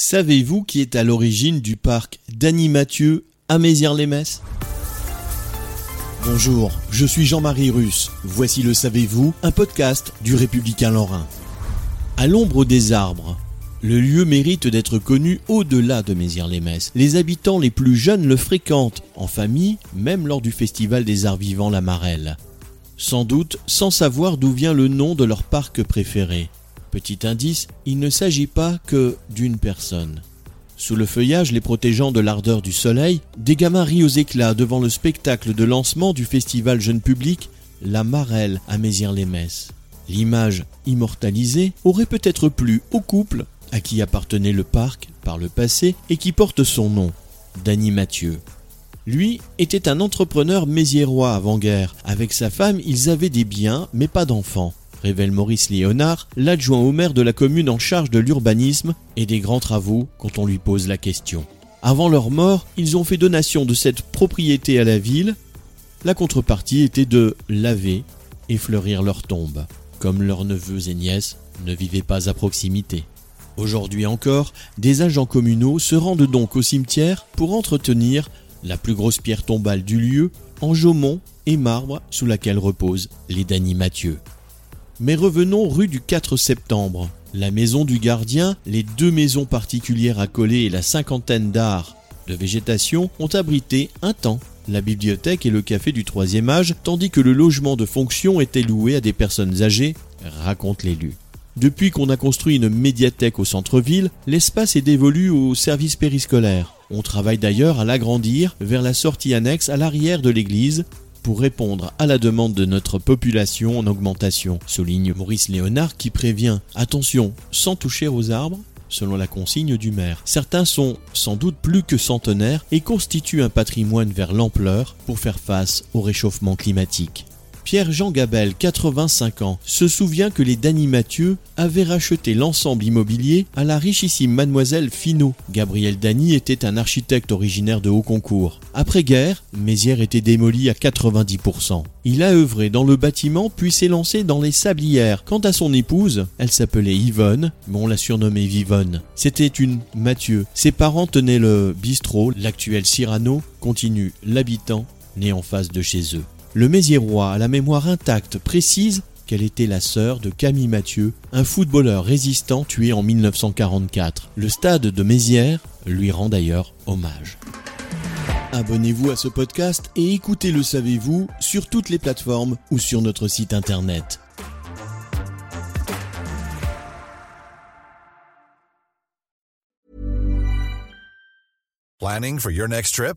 Savez-vous qui est à l'origine du parc Dany Mathieu à Mézières-les-Messes? Bonjour, je suis Jean-Marie Russe. Voici le Savez-vous, un podcast du Républicain Lorrain. À l'ombre des arbres, le lieu mérite d'être connu au-delà de Mézières-les-Messes. Les habitants les plus jeunes le fréquentent, en famille, même lors du festival des arts vivants La Marelle. Sans doute sans savoir d'où vient le nom de leur parc préféré. Petit indice, il ne s'agit pas que d'une personne. Sous le feuillage les protégeant de l'ardeur du soleil, des gamins rient aux éclats devant le spectacle de lancement du festival jeune public La Marelle à Mézières-les-Messes. L'image immortalisée aurait peut-être plu au couple à qui appartenait le parc par le passé et qui porte son nom, Dany Mathieu. Lui était un entrepreneur méziérois avant-guerre. Avec sa femme, ils avaient des biens, mais pas d'enfants révèle Maurice Léonard, l'adjoint au maire de la commune en charge de l'urbanisme et des grands travaux quand on lui pose la question. Avant leur mort, ils ont fait donation de cette propriété à la ville. La contrepartie était de laver et fleurir leur tombe, comme leurs neveux et nièces ne vivaient pas à proximité. Aujourd'hui encore, des agents communaux se rendent donc au cimetière pour entretenir la plus grosse pierre tombale du lieu en jaumont et marbre sous laquelle reposent les Dany Mathieu. Mais revenons rue du 4 septembre. La maison du gardien, les deux maisons particulières accolées et la cinquantaine d'arts de végétation ont abrité un temps la bibliothèque et le café du troisième âge, tandis que le logement de fonction était loué à des personnes âgées, raconte l'élu. Depuis qu'on a construit une médiathèque au centre-ville, l'espace est dévolu au service périscolaire. On travaille d'ailleurs à l'agrandir vers la sortie annexe à l'arrière de l'église, pour répondre à la demande de notre population en augmentation, souligne Maurice Léonard qui prévient attention, sans toucher aux arbres, selon la consigne du maire. Certains sont sans doute plus que centenaires et constituent un patrimoine vers l'ampleur pour faire face au réchauffement climatique. Pierre-Jean Gabel, 85 ans, se souvient que les Dany Mathieu avaient racheté l'ensemble immobilier à la richissime mademoiselle Finot. Gabriel Dany était un architecte originaire de Haut-Concours. Après-guerre, Mézières était démoli à 90%. Il a œuvré dans le bâtiment puis s'est lancé dans les sablières. Quant à son épouse, elle s'appelait Yvonne, mais on l'a surnommée Vivonne. C'était une Mathieu. Ses parents tenaient le bistrot, l'actuel Cyrano, continue l'habitant, né en face de chez eux. Le Méziérois a la mémoire intacte précise qu'elle était la sœur de Camille Mathieu, un footballeur résistant tué en 1944. Le stade de Mézières lui rend d'ailleurs hommage. Abonnez-vous à ce podcast et écoutez Le Savez-vous sur toutes les plateformes ou sur notre site internet. Planning for your next trip?